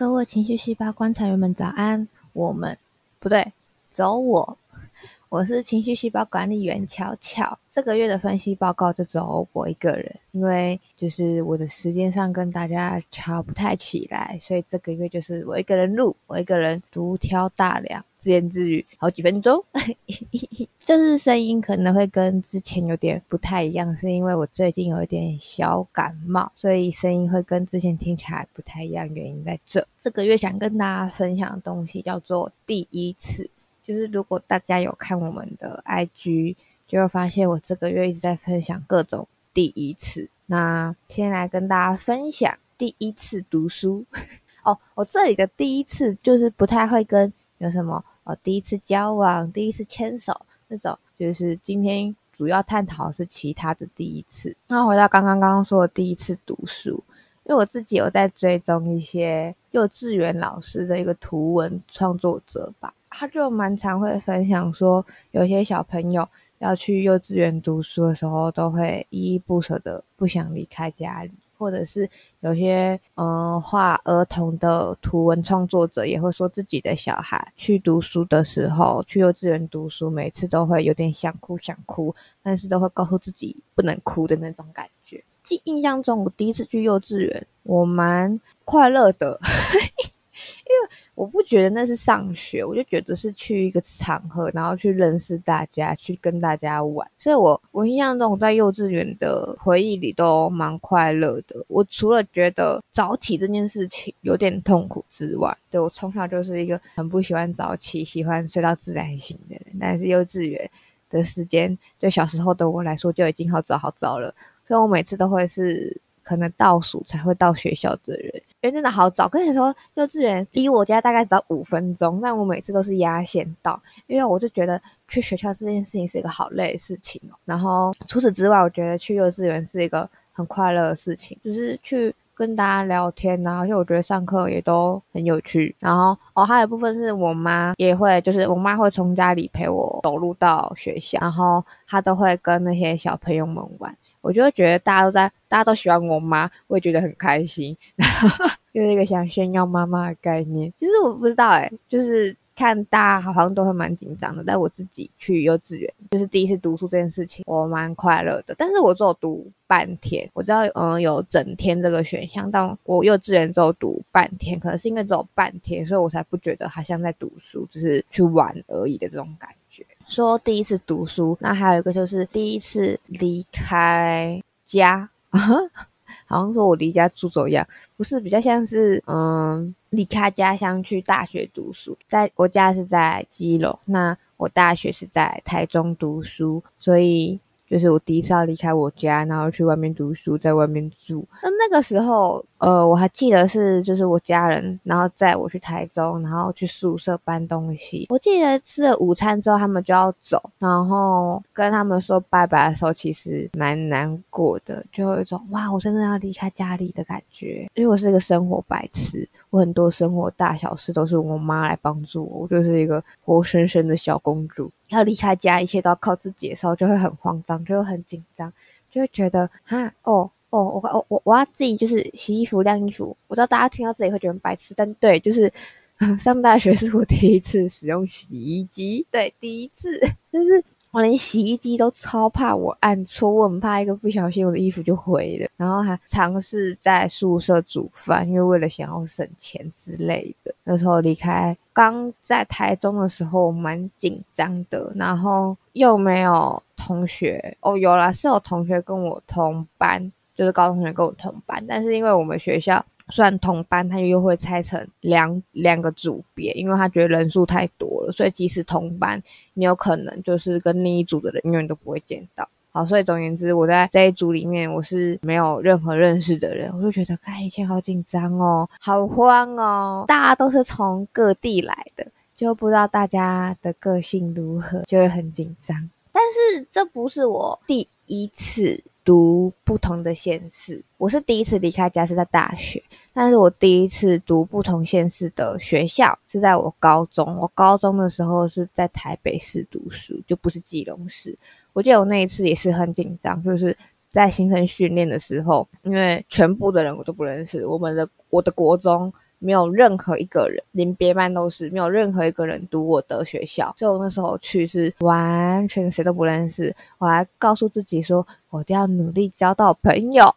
各位情绪细胞观察员们，早安！我们不对，走我，我是情绪细胞管理员巧巧。这个月的分析报告就只有我一个人，因为就是我的时间上跟大家瞧不太起来，所以这个月就是我一个人录，我一个人独挑大梁，自言自语好几分钟。就是声音可能会跟之前有点不太一样，是因为我最近有一点小感冒，所以声音会跟之前听起来不太一样。原因在这，这个月想跟大家分享的东西叫做第一次，就是如果大家有看我们的 IG。就会发现我这个月一直在分享各种第一次。那先来跟大家分享第一次读书 哦。我这里的第一次就是不太会跟有什么哦，第一次交往、第一次牵手那种，就是今天主要探讨是其他的第一次。那回到刚刚刚刚说的第一次读书，因为我自己有在追踪一些幼稚园老师的一个图文创作者吧，他就蛮常会分享说，有些小朋友。要去幼稚园读书的时候，都会依依不舍的不想离开家里，或者是有些嗯画儿童的图文创作者也会说自己的小孩去读书的时候，去幼稚园读书，每次都会有点想哭想哭，但是都会告诉自己不能哭的那种感觉。印象中，我第一次去幼稚园，我蛮快乐的。因为我不觉得那是上学，我就觉得是去一个场合，然后去认识大家，去跟大家玩。所以，我我印象中我在幼稚园的回忆里都蛮快乐的。我除了觉得早起这件事情有点痛苦之外，对我从小就是一个很不喜欢早起，喜欢睡到自然醒的人。但是幼稚园的时间对小时候的我来说就已经好早好早了，所以我每次都会是可能倒数才会到学校的人。因为真的好早，跟你说，幼稚园离我家大概只要五分钟，但我每次都是压线到，因为我就觉得去学校这件事情是一个好累的事情。然后除此之外，我觉得去幼稚园是一个很快乐的事情，就是去跟大家聊天啊，而且我觉得上课也都很有趣。然后哦，还有部分是我妈也会，就是我妈会从家里陪我走路到学校，然后她都会跟那些小朋友们玩。我就会觉得大家都在，大家都喜欢我妈，我也觉得很开心，然后就是一个想炫耀妈妈的概念。其实我不知道哎，就是看大家好像都会蛮紧张的，但我自己去幼稚园，就是第一次读书这件事情，我蛮快乐的。但是我只有读半天，我知道嗯有整天这个选项，但我幼稚园只有读半天，可能是因为只有半天，所以我才不觉得好像在读书，只是去玩而已的这种感。说第一次读书，那还有一个就是第一次离开家，好像说我离家出走一样，不是比较像是嗯离开家乡去大学读书，在我家是在基隆，那我大学是在台中读书，所以。就是我第一次要离开我家，然后去外面读书，在外面住。那那个时候，呃，我还记得是，就是我家人，然后载我去台中，然后去宿舍搬东西。我记得吃了午餐之后，他们就要走，然后跟他们说拜拜的时候，其实蛮难过的，就有一种哇，我真的要离开家里的感觉。因为我是一个生活白痴，我很多生活大小事都是我妈来帮助我，我就是一个活生生的小公主。要离开家，一切都要靠自己的时候，就会很慌张，就会很紧张，就会觉得哈哦哦，我我我我要自己就是洗衣服、晾衣服。我知道大家听到这里会觉得白痴，但对，就是 上大学是我第一次使用洗衣机，对，第一次 就是。我连洗衣机都超怕我按错，我很怕一个不小心我的衣服就毁了。然后还尝试在宿舍煮饭，因为为了想要省钱之类的。那时候离开刚在台中的时候蛮紧张的，然后又没有同学哦，有啦，是有同学跟我同班，就是高中同学跟我同班，但是因为我们学校。算同班，他又会拆成两两个组别，因为他觉得人数太多了，所以即使同班，你有可能就是跟另一组的人永远都不会见到。好，所以总言之，我在这一组里面，我是没有任何认识的人，我就觉得看以前好紧张哦，好慌哦，大家都是从各地来的，就不知道大家的个性如何，就会很紧张。但是这不是我第一次。读不同的县市，我是第一次离开家是在大学，但是我第一次读不同县市的学校是在我高中。我高中的时候是在台北市读书，就不是基隆市。我记得我那一次也是很紧张，就是在新生训练的时候，因为全部的人我都不认识，我们的我的国中没有任何一个人，连别班都是没有任何一个人读我的学校，所以我那时候去是完全谁都不认识。我还告诉自己说，我一定要努力交到朋友。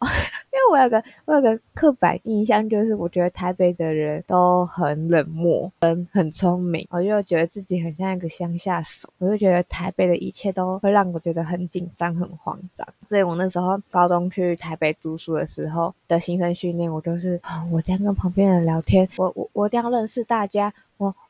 因为我有个我有个刻板印象，就是我觉得台北的人都很冷漠，很很聪明，我就觉得自己很像一个乡下手，我就觉得台北的一切都会让我觉得很紧张、很慌张。所以我那时候高中去台北读书的时候的新生训练，我就是我这样跟旁边人聊天，我我我一定要认识大家。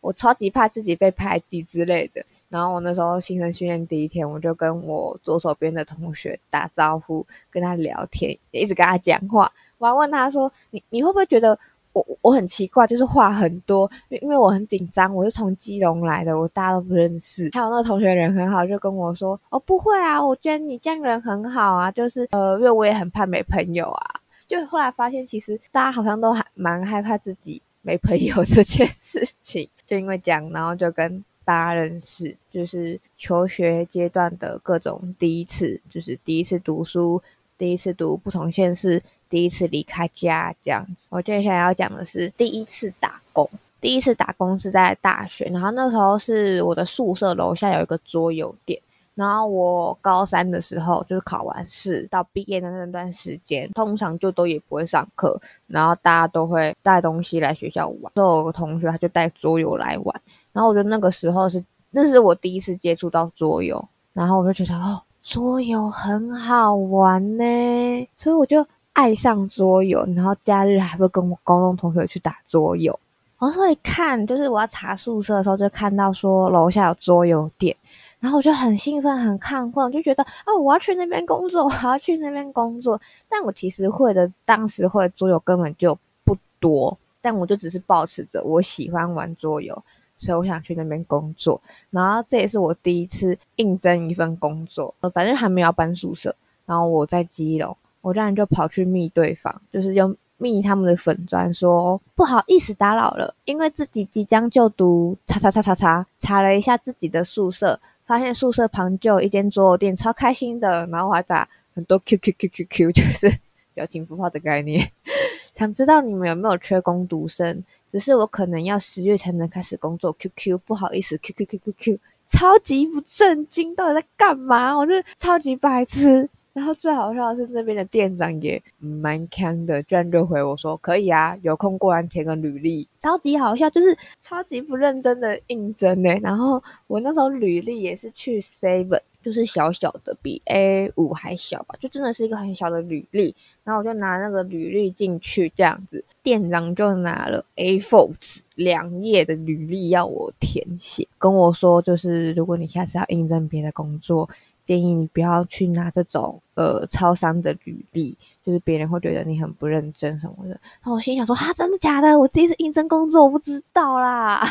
我超级怕自己被排挤之类的，然后我那时候新生训练第一天，我就跟我左手边的同学打招呼，跟他聊天，也一直跟他讲话。我还问他说：“你你会不会觉得我我很奇怪，就是话很多？因因为我很紧张，我是从基隆来的，我大家都不认识。”还有那个同学人很好，就跟我说：“哦，不会啊，我觉得你这样人很好啊，就是呃，因为我也很怕没朋友啊。”就后来发现，其实大家好像都还蛮害怕自己。没朋友这件事情，就因为这样，然后就跟大家认识，就是求学阶段的各种第一次，就是第一次读书，第一次读不同县市，第一次离开家这样子。我接下来要讲的是第一次打工，第一次打工是在大学，然后那时候是我的宿舍楼下有一个桌游店。然后我高三的时候，就是考完试到毕业的那段时间，通常就都也不会上课，然后大家都会带东西来学校玩。就有个同学他就带桌游来玩，然后我觉得那个时候是那是我第一次接触到桌游，然后我就觉得哦，桌游很好玩呢，所以我就爱上桌游，然后假日还会跟我高中同学去打桌游。我会看，就是我要查宿舍的时候，就看到说楼下有桌游店。然后我就很兴奋、很亢奋，就觉得哦，我要去那边工作，我要去那边工作。但我其实会的，当时会桌游根本就不多，但我就只是保持着我喜欢玩桌游，所以我想去那边工作。然后这也是我第一次应征一份工作，呃，反正还没有搬宿舍。然后我在基隆，我这样就跑去密对方，就是用密他们的粉砖说不好意思打扰了，因为自己即将就读，查查查查查，查了一下自己的宿舍。发现宿舍旁就有一间桌游店，超开心的。然后我还打很多 Q Q Q Q Q，就是表情符号的概念。想知道你们有没有缺工读生？只是我可能要十月才能开始工作。Q Q，不好意思，Q Q Q Q Q，超级不正经，到底在干嘛？我是超级白痴。然后最好笑的是那边的店长也蛮强的，居然就回我说可以啊，有空过来填个履历，超级好笑，就是超级不认真的应征呢。然后我那时候履历也是去 Seven，就是小小的，比 A 五还小吧，就真的是一个很小的履历。然后我就拿那个履历进去，这样子，店长就拿了 A4 纸两页的履历要我填写，跟我说就是如果你下次要应征别的工作。建议你不要去拿这种呃超商的履历，就是别人会觉得你很不认真什么的。那我心想说，啊，真的假的？我第一次应征工作，我不知道啦。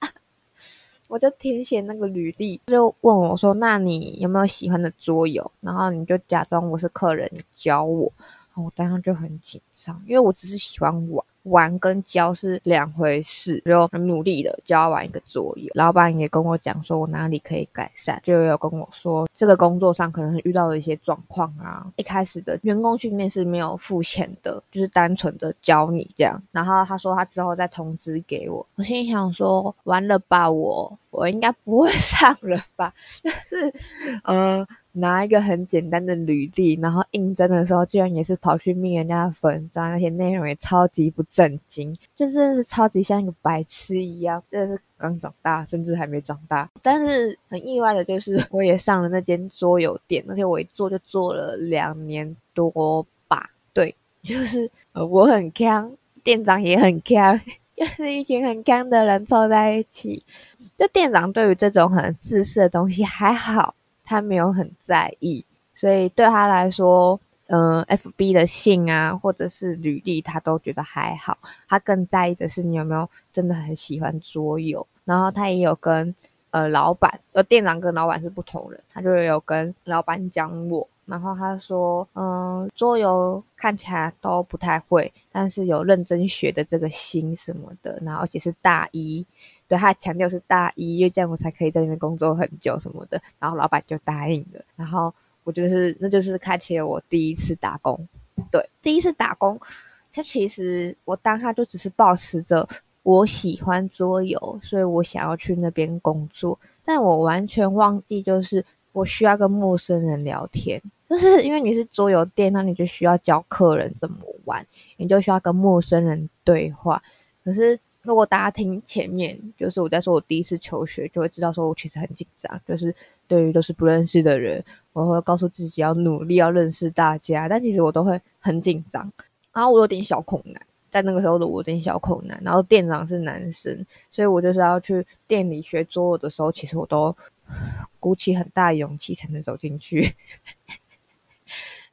我就填写那个履历，就问我说，那你有没有喜欢的桌游？然后你就假装我是客人，教我。我当时就很紧张，因为我只是喜欢玩，玩跟教是两回事。就很努力的教完一个作业，老板也跟我讲说我哪里可以改善，就有跟我说这个工作上可能遇到了一些状况啊。一开始的员工训练是没有付钱的，就是单纯的教你这样。然后他说他之后再通知给我，我心想说完了吧，我我应该不会 上了吧？就是嗯。拿一个很简单的履历，然后应征的时候，居然也是跑去命人家的粉砖，而且内容也超级不正经，就真的是超级像一个白痴一样，真的是刚长大，甚至还没长大。但是很意外的就是，我也上了那间桌游店，而且我一做就做了两年多吧。对，就是呃，我很强，店长也很强，就是一群很强的人凑在一起。就店长对于这种很自私的东西还好。他没有很在意，所以对他来说，嗯，F B 的信啊，或者是履历，他都觉得还好。他更在意的是你有没有真的很喜欢桌游。然后他也有跟呃老板，呃店长跟老板是不同人，他就有跟老板讲我。然后他说，嗯，桌游看起来都不太会，但是有认真学的这个心什么的，然后而且是大一。对他强调是大一，因为这样我才可以在那边工作很久什么的，然后老板就答应了。然后我觉得是，那就是开启了我第一次打工。对，第一次打工他其实我当下就只是保持着我喜欢桌游，所以我想要去那边工作，但我完全忘记就是我需要跟陌生人聊天，就是因为你是桌游店，那你就需要教客人怎么玩，你就需要跟陌生人对话。可是如果大家听前面，就是我在说我第一次求学，就会知道说我其实很紧张，就是对于都是不认识的人，我会告诉自己要努力要认识大家，但其实我都会很紧张。然后我有点小恐男，在那个时候的我有点小恐男。然后店长是男生，所以我就是要去店里学桌游的时候，其实我都鼓起很大勇气才能走进去，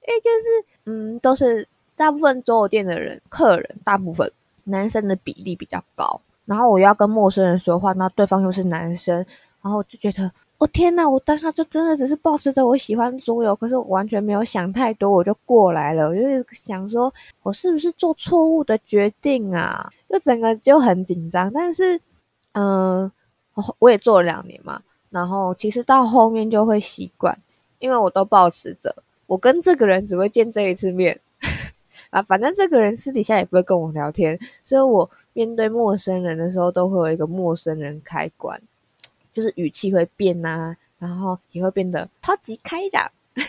因为就是嗯，都是大部分桌游店的人客人，大部分男生的比例比较高。然后我要跟陌生人说话，那对方又是男生，然后我就觉得。我天呐！我当下就真的只是保持着我喜欢桌游，可是我完全没有想太多，我就过来了。我就是想说，我是不是做错误的决定啊？就整个就很紧张。但是，嗯，我也做了两年嘛，然后其实到后面就会习惯，因为我都保持着，我跟这个人只会见这一次面 啊，反正这个人私底下也不会跟我聊天，所以我面对陌生人的时候都会有一个陌生人开关。就是语气会变呐，然后也会变得超级开朗，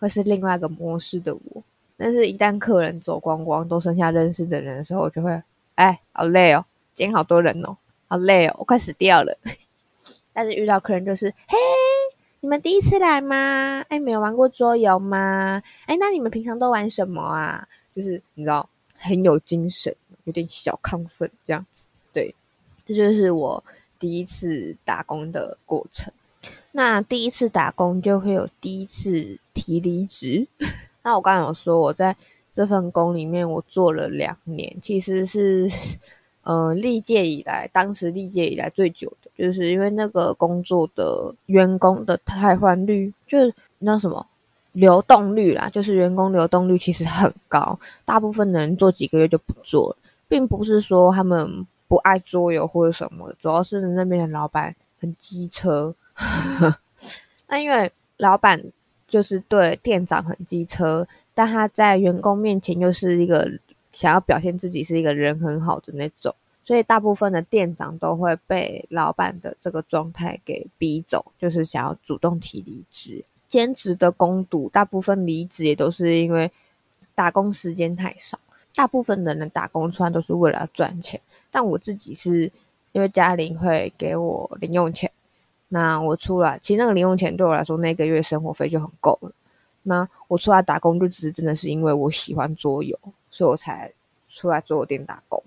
会是另外一个模式的我。但是，一旦客人走光光，都剩下认识的人的时候，我就会，哎，好累哦，今天好多人哦，好累哦，我快死掉了。但是遇到客人就是，嘿，你们第一次来吗？哎，没有玩过桌游吗？哎，那你们平常都玩什么啊？就是你知道，很有精神，有点小亢奋这样子。对，这就是我。第一次打工的过程，那第一次打工就会有第一次提离职。那我刚刚有说，我在这份工里面我做了两年，其实是 呃历届以来，当时历届以来最久，就是因为那个工作的员工的汰换率，就是那什么流动率啦，就是员工流动率其实很高，大部分的人做几个月就不做了，并不是说他们。不爱桌游或者什么，主要是那边的老板很机车。那因为老板就是对店长很机车，但他在员工面前又是一个想要表现自己是一个人很好的那种，所以大部分的店长都会被老板的这个状态给逼走，就是想要主动提离职。兼职的工读，大部分离职也都是因为打工时间太少。大部分的人打工出来都是为了赚钱。但我自己是因为家里会给我零用钱，那我出来，其实那个零用钱对我来说，那个月生活费就很够了。那我出来打工，就只是真的是因为我喜欢桌游，所以我才出来桌游店打工。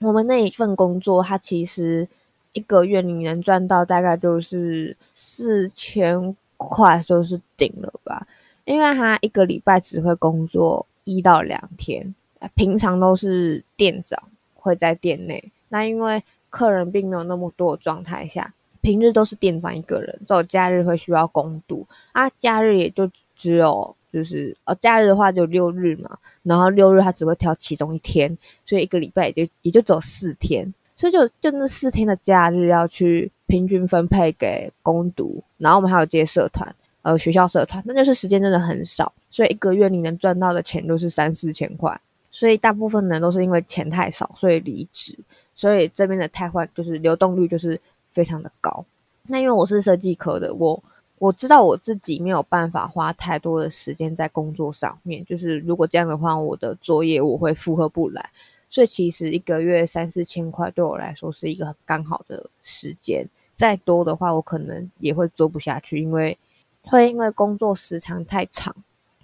我们那一份工作，它其实一个月你能赚到大概就是四千块，就是顶了吧？因为他一个礼拜只会工作一到两天，平常都是店长会在店内。那因为客人并没有那么多的状态下，平日都是店长一个人，只有假日会需要公度啊。假日也就只有就是呃，假日的话就六日嘛，然后六日他只会挑其中一天，所以一个礼拜也就也就走四天，所以就就那四天的假日要去平均分配给公读，然后我们还有接社团，呃，学校社团，那就是时间真的很少，所以一个月你能赚到的钱都是三四千块，所以大部分人都是因为钱太少，所以离职。所以这边的太换就是流动率就是非常的高。那因为我是设计科的，我我知道我自己没有办法花太多的时间在工作上面。就是如果这样的话，我的作业我会负荷不来。所以其实一个月三四千块对我来说是一个很刚好的时间。再多的话，我可能也会做不下去，因为会因为工作时长太长，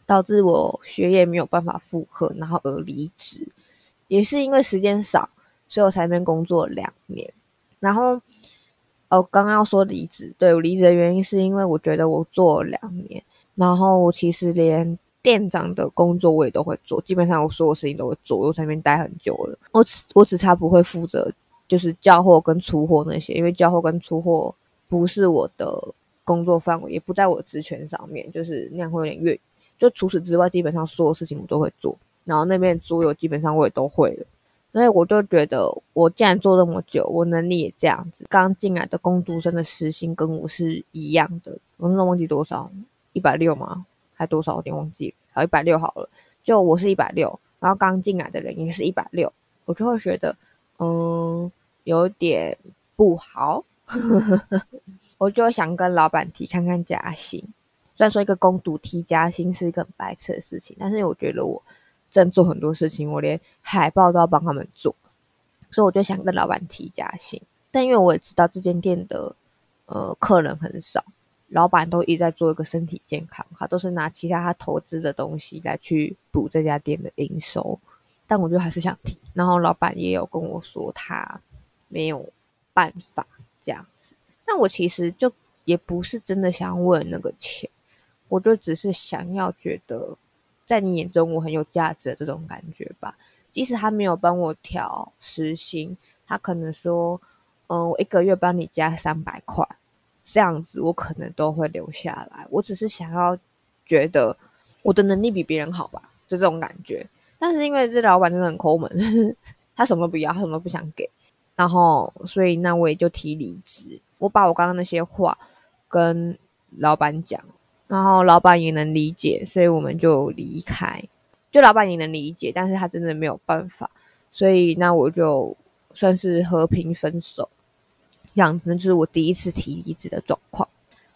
导致我学业没有办法负荷，然后而离职。也是因为时间少。所以我才那边工作两年，然后哦，刚刚要说离职，对我离职的原因是因为我觉得我做了两年，然后我其实连店长的工作我也都会做，基本上我所有事情都会做，我在那边待很久了。我只我只差不会负责就是交货跟出货那些，因为交货跟出货不是我的工作范围，也不在我职权上面，就是那样会有点越。就除此之外，基本上所有事情我都会做，然后那边桌游基本上我也都会了。所以我就觉得，我既然做这么久，我能力也这样子。刚进来的工读生的时薪跟我是一样的，我真的忘记多少，一百六吗？还多少？有点忘记，好一百六好了。就我是一百六，然后刚进来的人也是一百六，我就会觉得，嗯，有点不好，我就想跟老板提看看加薪。虽然说一个攻读提加薪是一个很白痴的事情，但是我觉得我真做很多事情，我连海报都要帮他们做，所以我就想跟老板提加薪。但因为我也知道这间店的呃客人很少。老板都一直在做一个身体健康，他都是拿其他他投资的东西来去补这家店的营收，但我就还是想提。然后老板也有跟我说他没有办法这样子，但我其实就也不是真的想问那个钱，我就只是想要觉得在你眼中我很有价值的这种感觉吧。即使他没有帮我调时薪，他可能说，嗯，我一个月帮你加三百块。这样子我可能都会留下来。我只是想要觉得我的能力比别人好吧，就这种感觉。但是因为这老板真的很抠门，他什么都不要，他什么都不想给。然后所以那我也就提离职。我把我刚刚那些话跟老板讲，然后老板也能理解，所以我们就离开。就老板也能理解，但是他真的没有办法，所以那我就算是和平分手。样子，就是我第一次提离职的状况。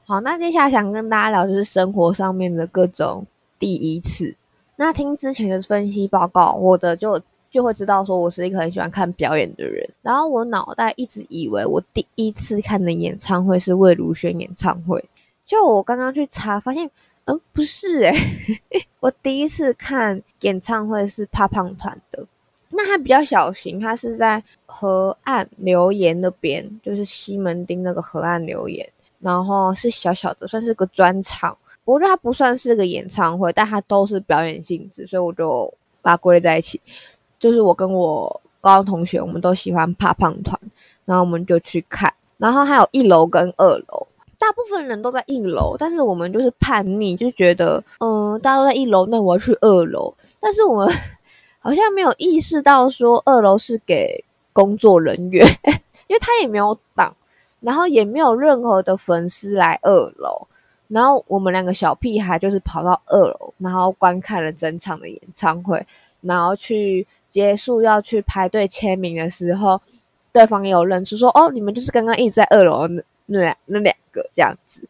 好，那接下来想跟大家聊，就是生活上面的各种第一次。那听之前的分析报告，我的就就会知道，说我是一个很喜欢看表演的人。然后我脑袋一直以为我第一次看的演唱会是魏如萱演唱会，就我刚刚去查，发现，嗯，不是诶，我第一次看演唱会是怕胖团的。那它比较小型，它是在河岸留言那边，就是西门町那个河岸留言，然后是小小的，算是个专场。我觉得它不算是个演唱会，但它都是表演性质，所以我就把它归类在一起。就是我跟我高中同学，我们都喜欢怕胖团，然后我们就去看。然后还有一楼跟二楼，大部分人都在一楼，但是我们就是叛逆，就觉得，嗯，大家都在一楼，那我要去二楼。但是我们。好像没有意识到说二楼是给工作人员，因为他也没有挡，然后也没有任何的粉丝来二楼，然后我们两个小屁孩就是跑到二楼，然后观看了整场的演唱会，然后去结束要去排队签名的时候，对方也有认出说：“哦，你们就是刚刚一直在二楼那那两那两个这样子。”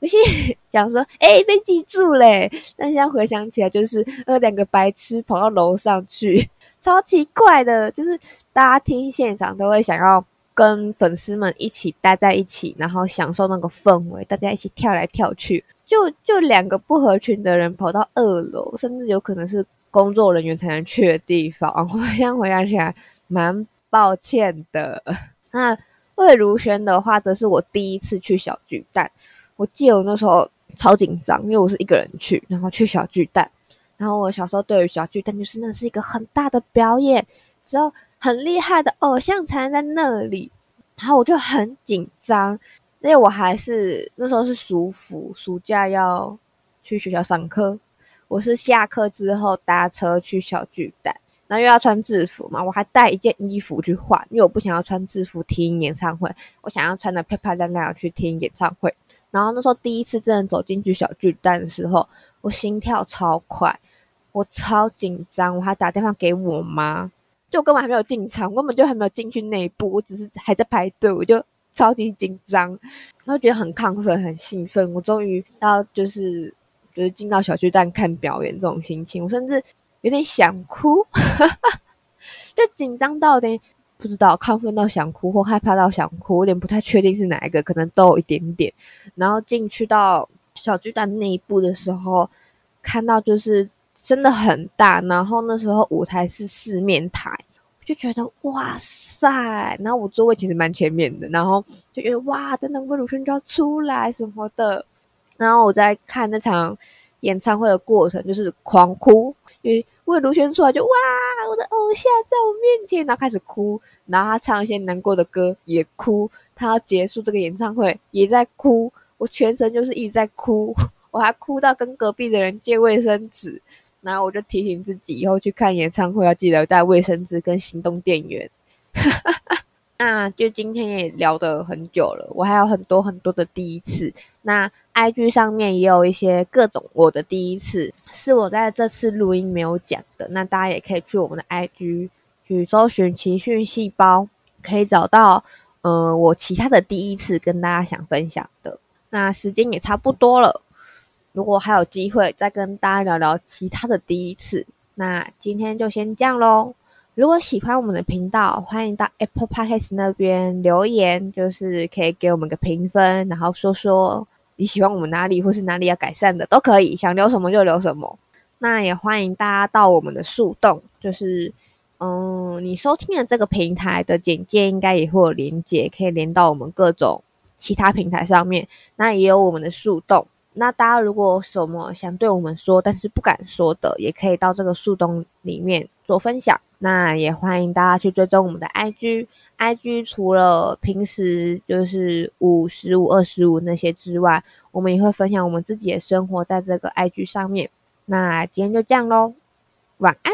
我心 想说，哎，被记住嘞！但现在回想起来，就是那两个白痴跑到楼上去，超奇怪的。就是大家听现场都会想要跟粉丝们一起待在一起，然后享受那个氛围，大家一起跳来跳去。就就两个不合群的人跑到二楼，甚至有可能是工作人员才能去的地方。我现在回想起来，蛮抱歉的。那魏如萱的话，则是我第一次去小巨蛋。我记得我那时候超紧张，因为我是一个人去，然后去小巨蛋。然后我小时候对于小巨蛋就是那是一个很大的表演，只有很厉害的偶像才能在那里。然后我就很紧张，因为我还是那时候是暑伏，暑假要去学校上课。我是下课之后搭车去小巨蛋，然后又要穿制服嘛，我还带一件衣服去换，因为我不想要穿制服听演唱会，我想要穿的漂漂亮亮去听演唱会。然后那时候第一次真的走进去小巨蛋的时候，我心跳超快，我超紧张，我还打电话给我妈，就根本还没有进场，我根本就还没有进去内部，我只是还在排队，我就超级紧张，然后觉得很亢奋、很兴奋，我终于要就是就是进到小巨蛋看表演这种心情，我甚至有点想哭，就紧张到有点。不知道亢奋到想哭或害怕到想哭，有点不太确定是哪一个，可能都有一点点。然后进去到小巨蛋那一步的时候，看到就是真的很大，然后那时候舞台是四面台，就觉得哇塞！然后我座位其实蛮前面的，然后就觉得哇，真的魏如萱就要出来什么的。然后我在看那场演唱会的过程，就是狂哭，因为。魏如萱出来就哇，我的偶像在我面前，然后开始哭，然后他唱一些难过的歌也哭，他要结束这个演唱会也在哭，我全程就是一直在哭，我还哭到跟隔壁的人借卫生纸，然后我就提醒自己以后去看演唱会要记得带卫生纸跟行动电源。哈哈哈那就今天也聊得很久了，我还有很多很多的第一次。那 IG 上面也有一些各种我的第一次，是我在这次录音没有讲的。那大家也可以去我们的 IG 去搜寻情绪细胞，可以找到呃我其他的第一次跟大家想分享的。那时间也差不多了，如果还有机会再跟大家聊聊其他的第一次，那今天就先这样喽。如果喜欢我们的频道，欢迎到 Apple Podcast 那边留言，就是可以给我们个评分，然后说说你喜欢我们哪里，或是哪里要改善的都可以，想留什么就留什么。那也欢迎大家到我们的树洞，就是嗯，你收听的这个平台的简介应该也会有连接，可以连到我们各种其他平台上面。那也有我们的树洞。那大家如果什么想对我们说，但是不敢说的，也可以到这个树洞里面做分享。那也欢迎大家去追踪我们的 IG，IG 除了平时就是五十五、二十五那些之外，我们也会分享我们自己的生活在这个 IG 上面。那今天就这样喽，晚安。